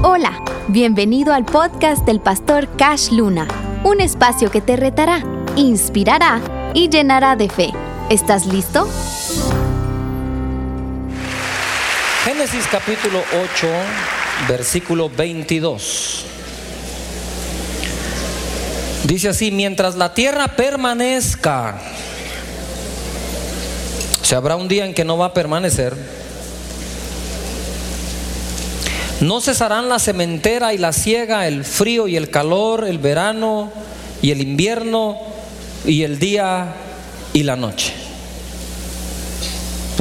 Hola, bienvenido al podcast del pastor Cash Luna, un espacio que te retará, inspirará y llenará de fe. ¿Estás listo? Génesis capítulo 8, versículo 22. Dice así, mientras la tierra permanezca, se habrá un día en que no va a permanecer, no cesarán la cementera y la siega, el frío y el calor, el verano y el invierno y el día y la noche.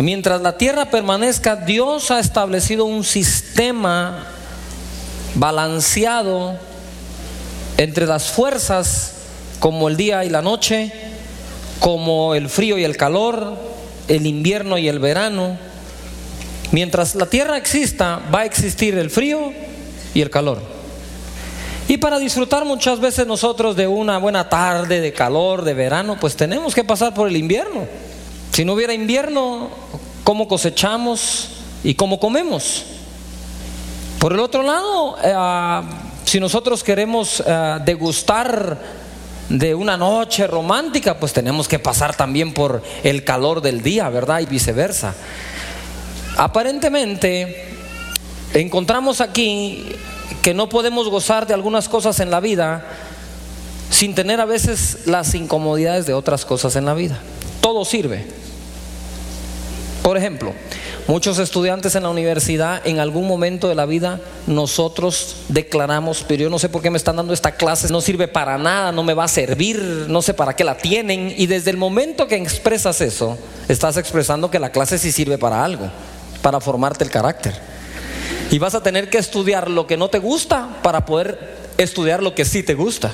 Mientras la tierra permanezca, Dios ha establecido un sistema balanceado entre las fuerzas como el día y la noche, como el frío y el calor, el invierno y el verano, Mientras la tierra exista, va a existir el frío y el calor. Y para disfrutar muchas veces nosotros de una buena tarde de calor, de verano, pues tenemos que pasar por el invierno. Si no hubiera invierno, ¿cómo cosechamos y cómo comemos? Por el otro lado, eh, si nosotros queremos eh, degustar de una noche romántica, pues tenemos que pasar también por el calor del día, ¿verdad? Y viceversa. Aparentemente, encontramos aquí que no podemos gozar de algunas cosas en la vida sin tener a veces las incomodidades de otras cosas en la vida. Todo sirve. Por ejemplo, muchos estudiantes en la universidad, en algún momento de la vida, nosotros declaramos, pero yo no sé por qué me están dando esta clase, no sirve para nada, no me va a servir, no sé para qué la tienen. Y desde el momento que expresas eso, estás expresando que la clase sí sirve para algo para formarte el carácter. Y vas a tener que estudiar lo que no te gusta para poder estudiar lo que sí te gusta.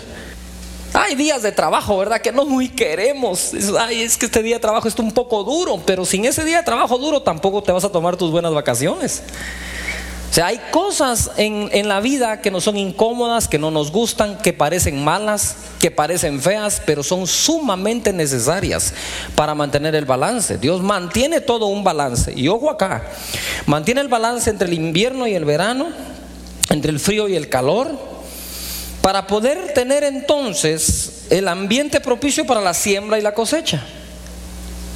Hay días de trabajo, ¿verdad? Que no muy queremos. Ay, es que este día de trabajo está un poco duro, pero sin ese día de trabajo duro tampoco te vas a tomar tus buenas vacaciones. O sea, hay cosas en, en, la vida que no son incómodas, que no nos gustan, que parecen malas, que parecen feas, pero son sumamente necesarias para mantener el balance. Dios mantiene todo un balance. Y ojo acá, mantiene el balance entre el invierno y el verano, entre el frío y el calor, para poder tener entonces el ambiente propicio para la siembra y la cosecha.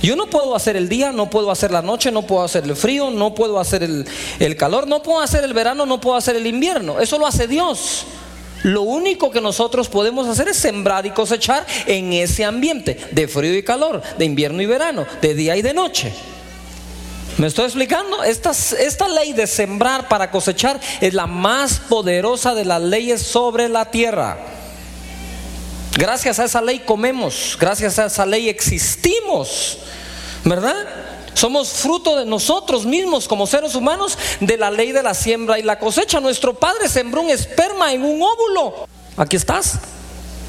Yo no puedo hacer el día, no puedo hacer la noche, no puedo hacer el frío, no puedo hacer el, calor, no puedo hacer el verano, no puedo hacer el invierno. Eso lo hace Dios. Lo único que nosotros podemos hacer es sembrar y cosechar en ese ambiente de frío y calor, de invierno y verano, de día y de noche. ¿Me estoy explicando? Esta, ley de sembrar para cosechar es la más poderosa de las leyes sobre la tierra. Gracias a esa ley comemos, gracias a esa ley existimos, ¿verdad? Somos fruto de nosotros mismos como seres humanos de la ley de la siembra y la cosecha. Nuestro Padre sembró un esperma en un óvulo. Aquí estás.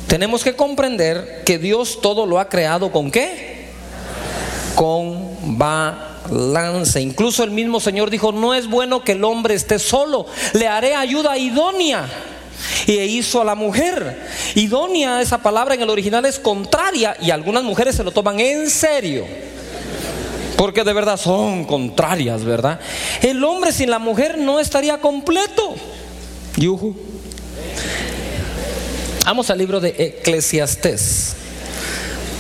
Tenemos que comprender que Dios todo lo ha creado con qué? Con balance. Incluso el mismo Señor dijo, no es bueno que el hombre esté solo, le haré ayuda idónea y hizo a la mujer. Idónea, esa palabra en el original es contraria y algunas mujeres se lo toman en serio. Porque de verdad son contrarias, ¿verdad? El hombre sin la mujer no estaría completo. Yuhu. Vamos al libro de Eclesiastés,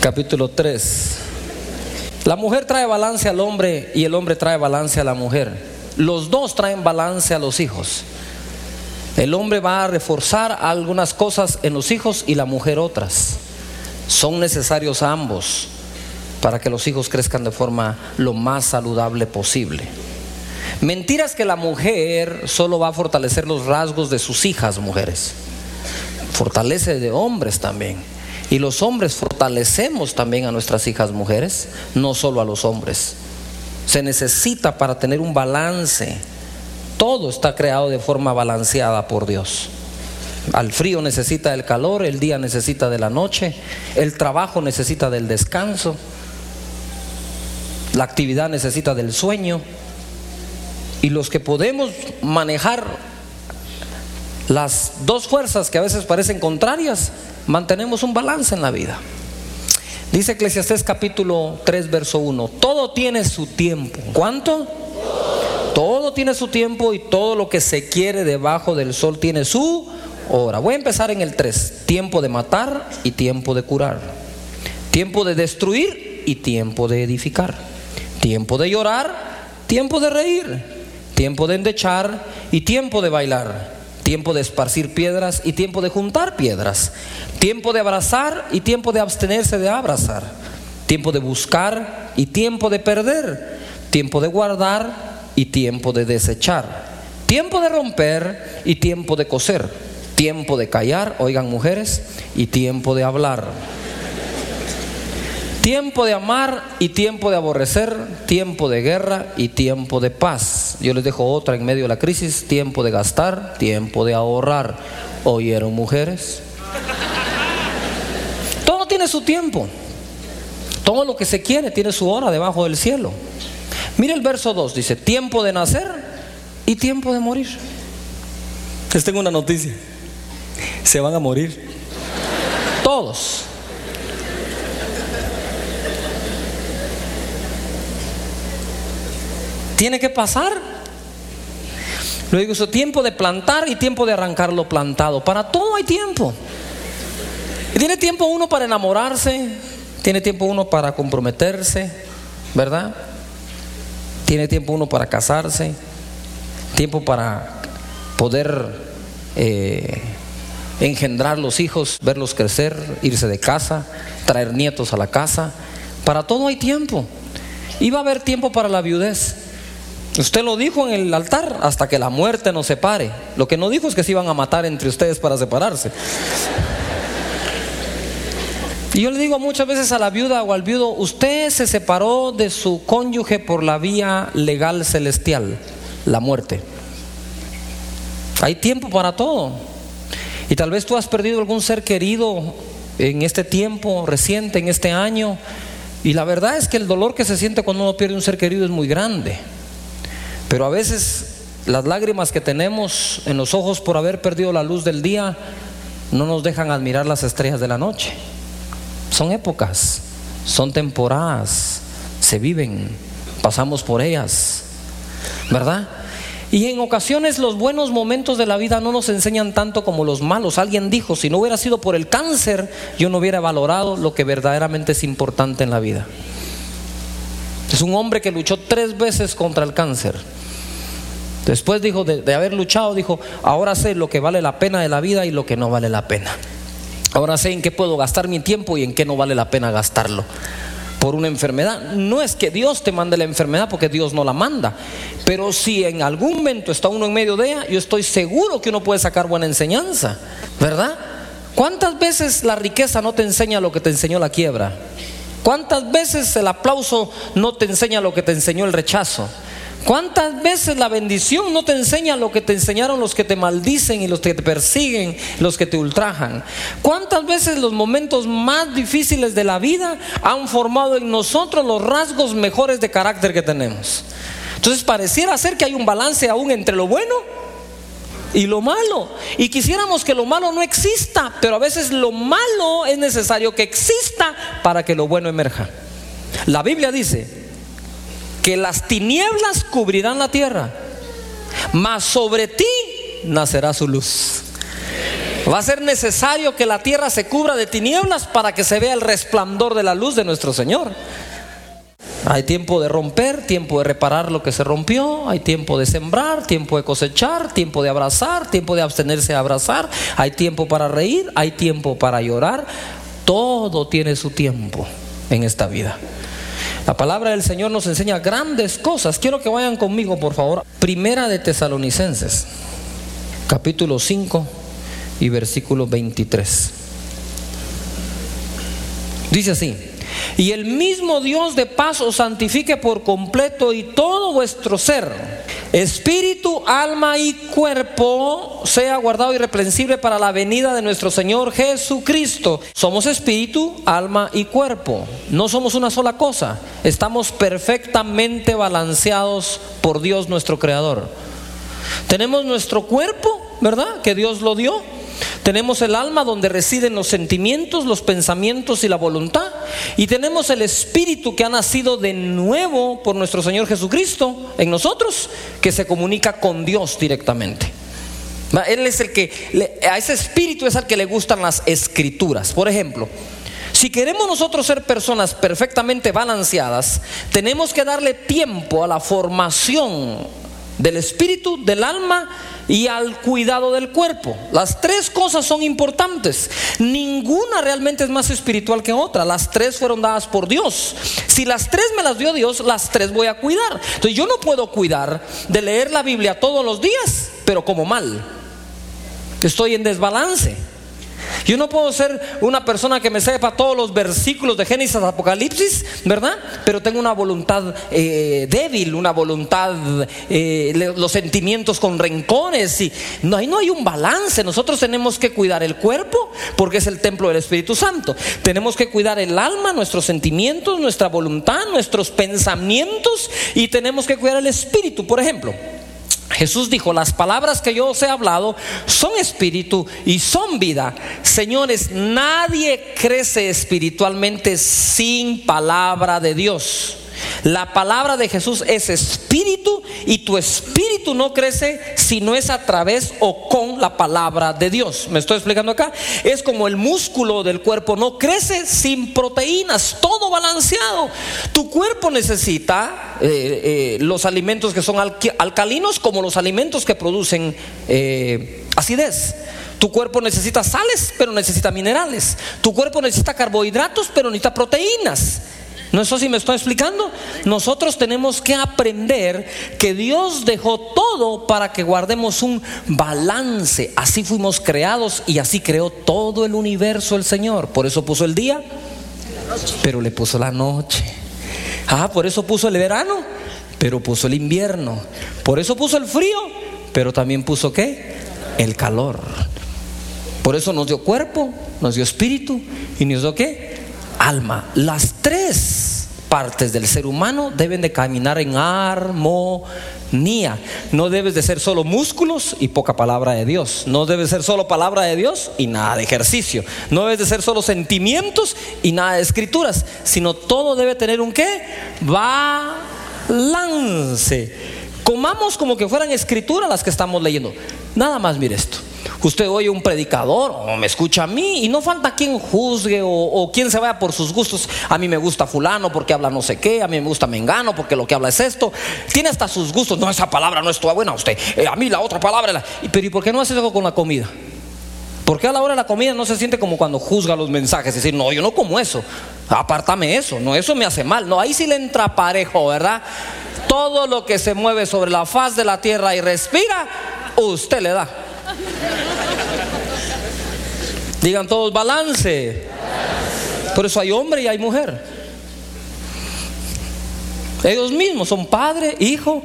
capítulo 3. La mujer trae balance al hombre y el hombre trae balance a la mujer. Los dos traen balance a los hijos. El hombre va a reforzar algunas cosas en los hijos y la mujer otras. Son necesarios ambos para que los hijos crezcan de forma lo más saludable posible. Mentiras que la mujer solo va a fortalecer los rasgos de sus hijas mujeres. Fortalece de hombres también. Y los hombres fortalecemos también a nuestras hijas mujeres, no solo a los hombres. Se necesita para tener un balance todo está creado de forma balanceada por Dios. Al frío necesita el calor, el día necesita de la noche, el trabajo necesita del descanso, la actividad necesita del sueño. Y los que podemos manejar las dos fuerzas que a veces parecen contrarias, mantenemos un balance en la vida. Dice Eclesiastés capítulo 3, verso 1, todo tiene su tiempo. ¿Cuánto? Todo tiene su tiempo y todo lo que se quiere debajo del sol tiene su hora. Voy a empezar en el 3. Tiempo de matar y tiempo de curar. Tiempo de destruir y tiempo de edificar. Tiempo de llorar, tiempo de reír. Tiempo de endechar y tiempo de bailar. Tiempo de esparcir piedras y tiempo de juntar piedras. Tiempo de abrazar y tiempo de abstenerse de abrazar. Tiempo de buscar y tiempo de perder. Tiempo de guardar y tiempo de desechar, tiempo de romper y tiempo de coser, tiempo de callar, oigan mujeres, y tiempo de hablar. Tiempo de amar y tiempo de aborrecer, tiempo de guerra y tiempo de paz. Yo les dejo otra en medio de la crisis, tiempo de gastar, tiempo de ahorrar. ¿Oyeron mujeres? Todo tiene su tiempo. Todo lo que se quiere tiene su hora debajo del cielo. Mire el verso 2, dice, tiempo de nacer y tiempo de morir. Les tengo una noticia. Se van a morir. Todos. Tiene que pasar. Lo digo, eso tiempo de plantar y tiempo de arrancar lo plantado. Para todo hay tiempo. tiene tiempo uno para enamorarse, tiene tiempo uno para comprometerse, ¿verdad? Tiene tiempo uno para casarse, tiempo para poder eh, engendrar los hijos, verlos crecer, irse de casa, traer nietos a la casa. Para todo hay tiempo. Y va a haber tiempo para la viudez. Usted lo dijo en el altar, hasta que la muerte nos separe. Lo que no dijo es que se iban a matar entre ustedes para separarse. Y yo le digo muchas veces a la viuda o al viudo, usted se separó de su cónyuge por la vía legal celestial, la muerte. Hay tiempo para todo. Y tal vez tú has perdido algún ser querido en este tiempo reciente, en este año. Y la verdad es que el dolor que se siente cuando uno pierde un ser querido es muy grande. Pero a veces las lágrimas que tenemos en los ojos por haber perdido la luz del día no nos dejan admirar las estrellas de la noche. Son épocas, son temporadas, se viven, pasamos por ellas, ¿verdad? Y en ocasiones los buenos momentos de la vida no nos enseñan tanto como los malos. Alguien dijo, si no hubiera sido por el cáncer, yo no hubiera valorado lo que verdaderamente es importante en la vida. Es un hombre que luchó tres veces contra el cáncer. Después dijo, de, de haber luchado, dijo, ahora sé lo que vale la pena de la vida y lo que no vale la pena. Ahora sé en qué puedo gastar mi tiempo y en qué no vale la pena gastarlo. Por una enfermedad. No es que Dios te mande la enfermedad porque Dios no la manda. Pero si en algún momento está uno en medio de ella, yo estoy seguro que uno puede sacar buena enseñanza. ¿Verdad? ¿Cuántas veces la riqueza no te enseña lo que te enseñó la quiebra? ¿Cuántas veces el aplauso no te enseña lo que te enseñó el rechazo? ¿Cuántas veces la bendición no te enseña lo que te enseñaron los que te maldicen y los que te persiguen, los que te ultrajan? ¿Cuántas veces los momentos más difíciles de la vida han formado en nosotros los rasgos mejores de carácter que tenemos? Entonces pareciera ser que hay un balance aún entre lo bueno y lo malo. Y quisiéramos que lo malo no exista, pero a veces lo malo es necesario que exista para que lo bueno emerja. La Biblia dice, que las tinieblas cubrirán la tierra, mas sobre ti nacerá su luz. Va a ser necesario que la tierra se cubra de tinieblas para que se vea el resplandor de la luz de nuestro Señor. Hay tiempo de romper, tiempo de reparar lo que se rompió, hay tiempo de sembrar, tiempo de cosechar, tiempo de abrazar, tiempo de abstenerse a abrazar, hay tiempo para reír, hay tiempo para llorar. Todo tiene su tiempo en esta vida. La palabra del Señor nos enseña grandes cosas. Quiero que vayan conmigo, por favor. Primera de Tesalonicenses, capítulo 5 y versículo 23. Dice así, y el mismo Dios de paz os santifique por completo y todo vuestro ser Espíritu, alma y cuerpo sea guardado irreprensible para la venida de nuestro Señor Jesucristo. Somos espíritu, alma y cuerpo. No somos una sola cosa. Estamos perfectamente balanceados por Dios nuestro Creador. Tenemos nuestro cuerpo, ¿verdad? Que Dios lo dio. Tenemos el alma donde residen los sentimientos, los pensamientos y la voluntad. Y tenemos el espíritu que ha nacido de nuevo por nuestro Señor Jesucristo en nosotros, que se comunica con Dios directamente. Él es el que, a ese espíritu es al que le gustan las escrituras. Por ejemplo, si queremos nosotros ser personas perfectamente balanceadas, tenemos que darle tiempo a la formación del espíritu, del alma y al cuidado del cuerpo. Las tres cosas son importantes. Ninguna realmente es más espiritual que otra. Las tres fueron dadas por Dios. Si las tres me las dio Dios, las tres voy a cuidar. Entonces yo no puedo cuidar de leer la Biblia todos los días, pero como mal. Estoy en desbalance. Yo no puedo ser una persona que me sepa todos los versículos de Génesis Apocalipsis, ¿verdad? Pero tengo una voluntad eh, débil, una voluntad, eh, los sentimientos con rencones. Y no, ahí no hay un balance. Nosotros tenemos que cuidar el cuerpo porque es el templo del Espíritu Santo. Tenemos que cuidar el alma, nuestros sentimientos, nuestra voluntad, nuestros pensamientos y tenemos que cuidar el espíritu, por ejemplo. Jesús dijo, las palabras que yo os he hablado son espíritu y son vida. Señores, nadie crece espiritualmente sin palabra de Dios. La palabra de Jesús es espíritu y tu espíritu no crece si no es a través o con la palabra de Dios. ¿Me estoy explicando acá? Es como el músculo del cuerpo no crece sin proteínas, todo balanceado. Tu cuerpo necesita eh, eh, los alimentos que son alcalinos como los alimentos que producen eh, acidez. Tu cuerpo necesita sales, pero necesita minerales. Tu cuerpo necesita carbohidratos, pero necesita proteínas. ¿No eso sí me estoy explicando? Nosotros tenemos que aprender que Dios dejó todo para que guardemos un balance. Así fuimos creados y así creó todo el universo el Señor. Por eso puso el día, pero le puso la noche. Ah, por eso puso el verano, pero puso el invierno. Por eso puso el frío, pero también puso qué? El calor. Por eso nos dio cuerpo, nos dio espíritu y nos dio qué? Alma. Las tres partes del ser humano deben de caminar en armonía. No debes de ser solo músculos y poca palabra de Dios. No debe ser solo palabra de Dios y nada de ejercicio. No debes de ser solo sentimientos y nada de escrituras, sino todo debe tener un qué? Balance. Comamos como que fueran escrituras las que estamos leyendo. Nada más mire esto. Usted oye un predicador o me escucha a mí y no falta quien juzgue o, quien se vaya por sus gustos. A mí me gusta fulano porque habla no sé qué, a mí me gusta mengano porque lo que habla es esto. Tiene hasta sus gustos. No, esa palabra no es toda buena usted. Eh, a mí la otra palabra. Pero ¿y por qué no hace eso con la comida? ¿Por qué a la hora de la comida no se siente como cuando juzga los mensajes? Es decir, no, yo no como eso. Apártame eso. No, eso me hace mal. No, ahí sí le entra parejo, ¿verdad? Todo lo que se mueve sobre la faz de la tierra y respira, usted le da. Digan todos balance. Por eso hay hombre y hay mujer. Ellos mismos son Padre, Hijo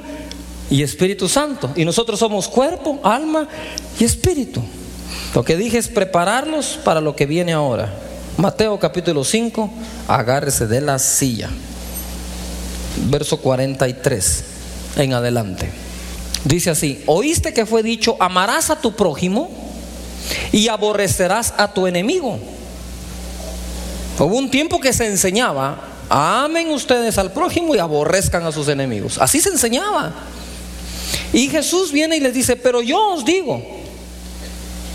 y Espíritu Santo. Y nosotros somos cuerpo, alma y espíritu. Lo que dije es prepararlos para lo que viene ahora. Mateo capítulo 5, agárrese de la silla. Verso 43 en adelante. Dice así, oíste que fue dicho, amarás a tu prójimo y aborrecerás a tu enemigo. Hubo un tiempo que se enseñaba, amen ustedes al prójimo y aborrezcan a sus enemigos. Así se enseñaba. Y Jesús viene y les dice, pero yo os digo,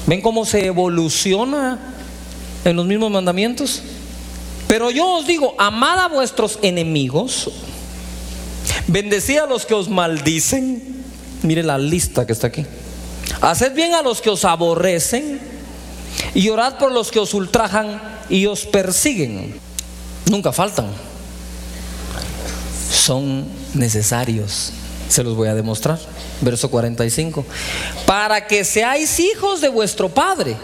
¿ven cómo se evoluciona en los mismos mandamientos? Pero yo os digo, amad a vuestros enemigos, bendecid a los que os maldicen Mire la lista que está aquí. Haced bien a los que os aborrecen y orad por los que os ultrajan y os persiguen. Nunca faltan. Son necesarios. Se los voy a demostrar. Verso 45. Para que seáis hijos de vuestro Padre.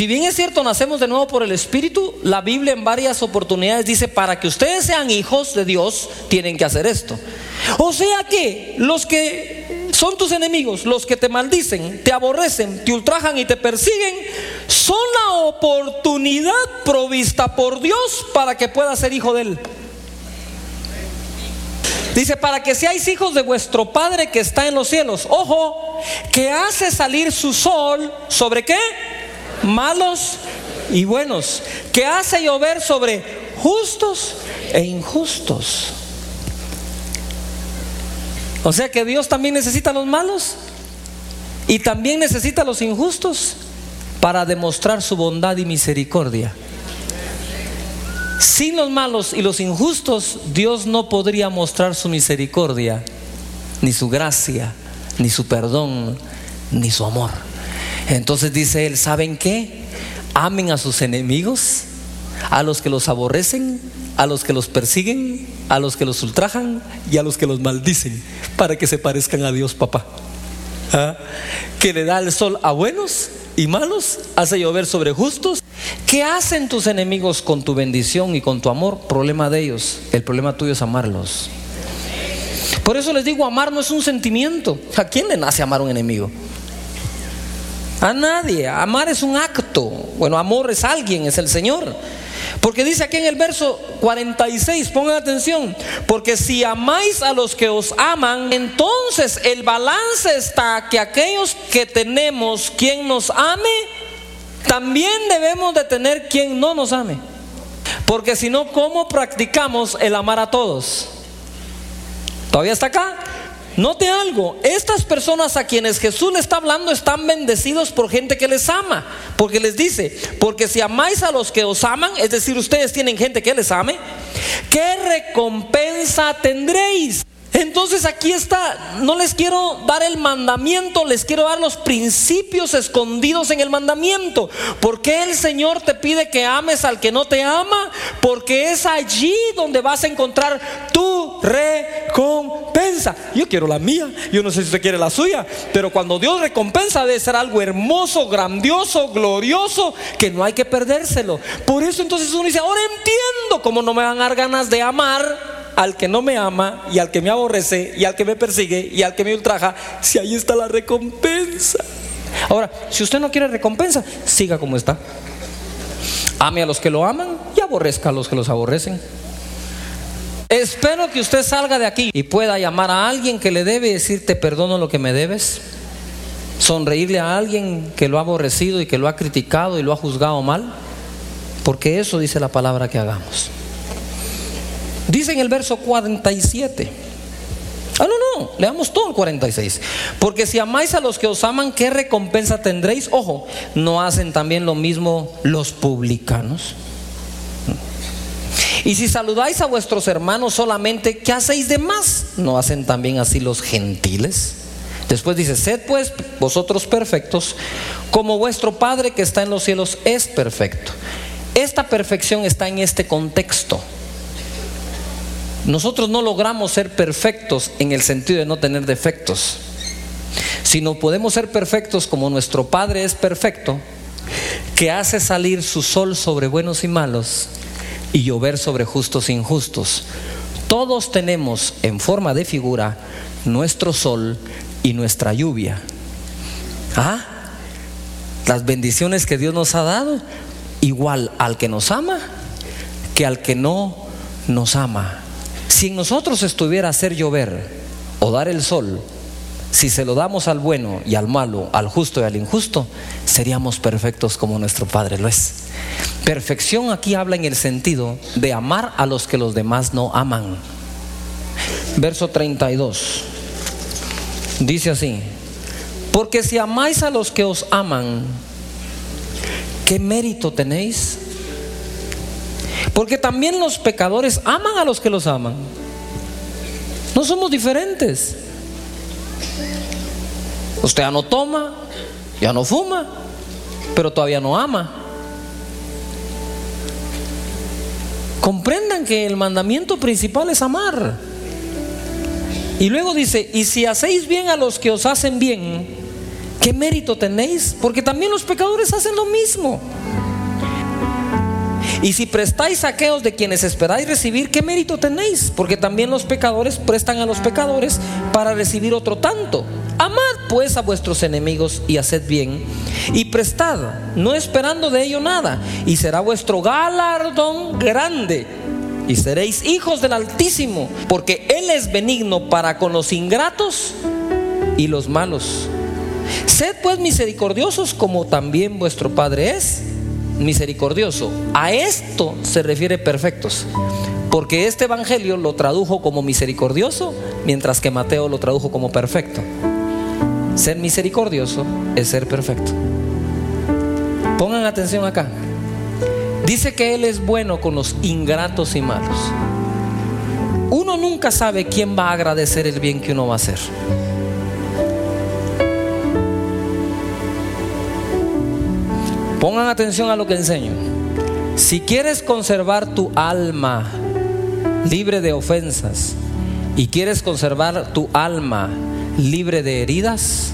Si bien es cierto, nacemos de nuevo por el Espíritu, la Biblia en varias oportunidades dice, para que ustedes sean hijos de Dios, tienen que hacer esto. O sea que los que son tus enemigos, los que te maldicen, te aborrecen, te ultrajan y te persiguen, son la oportunidad provista por Dios para que puedas ser hijo de Él. Dice, para que seáis hijos de vuestro Padre que está en los cielos. Ojo, que hace salir su sol sobre qué? Malos y buenos. Que hace llover sobre justos e injustos. O sea que Dios también necesita a los malos y también necesita a los injustos para demostrar su bondad y misericordia. Sin los malos y los injustos, Dios no podría mostrar su misericordia, ni su gracia, ni su perdón, ni su amor. Entonces dice él, ¿saben qué? Amen a sus enemigos, a los que los aborrecen, a los que los persiguen, a los que los ultrajan y a los que los maldicen, para que se parezcan a Dios, papá. ¿Ah? Que le da el sol a buenos y malos, hace llover sobre justos ¿Qué hacen tus enemigos con tu bendición y con tu amor? Problema de ellos. El problema tuyo es amarlos. Por eso les digo, amar no es un sentimiento. ¿A quién le nace amar a un enemigo? A nadie. Amar es un acto. Bueno, amor es alguien, es el Señor. Porque dice aquí en el verso 46, pongan atención, porque si amáis a los que os aman, entonces el balance está que aquellos que tenemos quien nos ame, también debemos de tener quien no nos ame. Porque si no, ¿cómo practicamos el amar a todos? ¿Todavía está acá? Note algo, estas personas a quienes Jesús le está hablando están bendecidos por gente que les ama, porque les dice, porque si amáis a los que os aman, es decir, ustedes tienen gente que les ame, ¿qué recompensa tendréis? Entonces aquí está, no les quiero dar el mandamiento, les quiero dar los principios escondidos en el mandamiento. ¿Por qué el Señor te pide que ames al que no te ama? Porque es allí donde vas a encontrar tu recompensa. Yo quiero la mía, yo no sé si usted quiere la suya, pero cuando Dios recompensa debe ser algo hermoso, grandioso, glorioso, que no hay que perdérselo. Por eso entonces uno dice, ahora entiendo cómo no me van a dar ganas de amar al que no me ama y al que me aborrece y al que me persigue y al que me ultraja, si ahí está la recompensa. Ahora, si usted no quiere recompensa, siga como está. Ame a los que lo aman y aborrezca a los que los aborrecen. Espero que usted salga de aquí y pueda llamar a alguien que le debe y decir te perdono lo que me debes. Sonreírle a alguien que lo ha aborrecido y que lo ha criticado y lo ha juzgado mal. Porque eso dice la palabra que hagamos. Dice en el verso 47. Ah, no, no, leamos todo el 46. Porque si amáis a los que os aman, ¿qué recompensa tendréis? Ojo, ¿no hacen también lo mismo los publicanos? Y si saludáis a vuestros hermanos solamente, ¿qué hacéis de más? ¿No hacen también así los gentiles? Después dice, sed pues vosotros perfectos, como vuestro Padre que está en los cielos es perfecto. Esta perfección está en este contexto. Nosotros no logramos ser perfectos en el sentido de no tener defectos, sino podemos ser perfectos como nuestro Padre es perfecto, que hace salir su sol sobre buenos y malos y llover sobre justos e injustos. Todos tenemos en forma de figura nuestro sol y nuestra lluvia. Ah, las bendiciones que Dios nos ha dado, igual al que nos ama que al que no nos ama. Si en nosotros estuviera hacer llover o dar el sol, si se lo damos al bueno y al malo, al justo y al injusto, seríamos perfectos como nuestro Padre lo es. Perfección aquí habla en el sentido de amar a los que los demás no aman. Verso 32. Dice así, porque si amáis a los que os aman, ¿qué mérito tenéis? Porque también los pecadores aman a los que los aman. No somos diferentes. Usted ya no toma, ya no fuma, pero todavía no ama. Comprendan que el mandamiento principal es amar. Y luego dice, y si hacéis bien a los que os hacen bien, ¿qué mérito tenéis? Porque también los pecadores hacen lo mismo. Y si prestáis saqueos de quienes esperáis recibir, ¿qué mérito tenéis? Porque también los pecadores prestan a los pecadores para recibir otro tanto. Amad pues a vuestros enemigos y haced bien. Y prestad, no esperando de ello nada. Y será vuestro galardón grande. y seréis hijos del Altísimo, porque Él es benigno para con los ingratos y los malos. Sed pues misericordiosos como también vuestro Padre es misericordioso. A esto se refiere perfectos, porque este Evangelio lo tradujo como misericordioso, mientras que Mateo lo tradujo como perfecto. Ser misericordioso es ser perfecto. Pongan atención acá. Dice que Él es bueno con los ingratos y malos. Uno nunca sabe quién va a agradecer el bien que uno va a hacer. Pongan atención a lo que enseño. Si quieres conservar tu alma libre de ofensas y quieres conservar tu alma libre de heridas,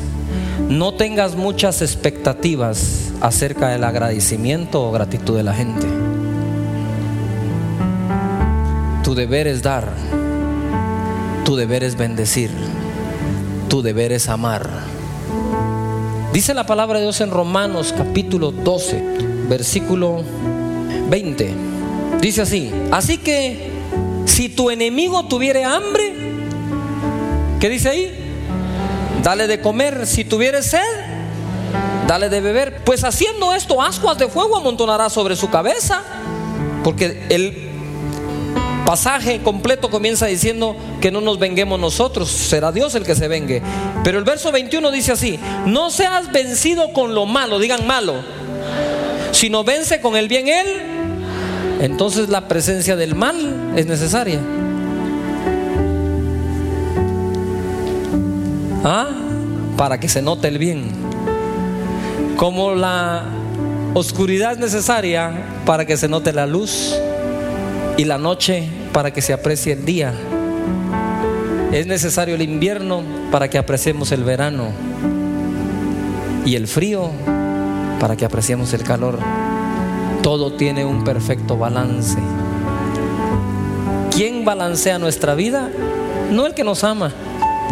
no tengas muchas expectativas acerca del agradecimiento o gratitud de la gente. Tu deber es dar, tu deber es bendecir, tu deber es amar. Dice la palabra de Dios en Romanos capítulo 12, versículo 20. Dice así, así que si tu enemigo tuviere hambre, ¿qué dice ahí? Dale de comer, si tuviere sed, dale de beber. Pues haciendo esto, ascuas de fuego amontonará sobre su cabeza, porque el pasaje completo comienza diciendo que no nos venguemos nosotros, será Dios el que se vengue. Pero el verso 21 dice así, no seas vencido con lo malo, digan malo, sino vence con el bien él. Entonces la presencia del mal es necesaria. ¿Ah? Para que se note el bien. Como la oscuridad es necesaria para que se note la luz y la noche para que se aprecie el día. Es necesario el invierno para que apreciemos el verano y el frío para que apreciemos el calor. Todo tiene un perfecto balance. ¿Quién balancea nuestra vida? No el que nos ama,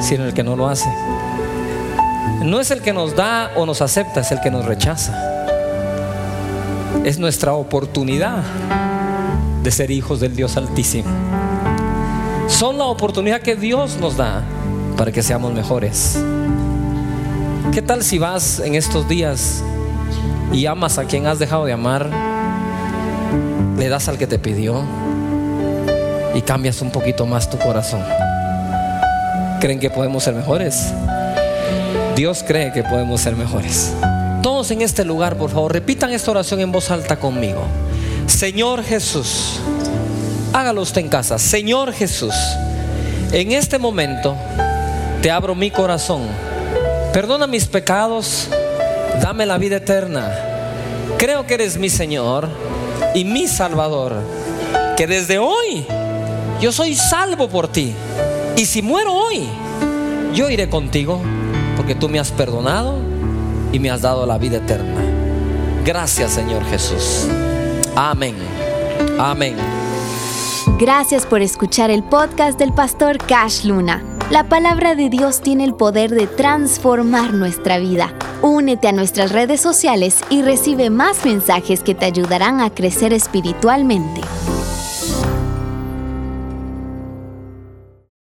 sino el que no lo hace. No es el que nos da o nos acepta, es el que nos rechaza. Es nuestra oportunidad de ser hijos del Dios Altísimo. Son la oportunidad que Dios nos da para que seamos mejores. ¿Qué tal si vas en estos días y amas a quien has dejado de amar? Le das al que te pidió y cambias un poquito más tu corazón. ¿Creen que podemos ser mejores? Dios cree que podemos ser mejores. Todos en este lugar, por favor, repitan esta oración en voz alta conmigo. Señor Jesús, hágalo usted en casa. Señor Jesús, en este momento te abro mi corazón. Perdona mis pecados, dame la vida eterna. Creo que eres mi Señor y mi Salvador. Que desde hoy yo soy salvo por ti. Y si muero hoy, yo iré contigo porque tú me has perdonado y me has dado la vida eterna. Gracias Señor Jesús. Amén. Amén. Gracias por escuchar el podcast del pastor Cash Luna. La palabra de Dios tiene el poder de transformar nuestra vida. Únete a nuestras redes sociales y recibe más mensajes que te ayudarán a crecer espiritualmente.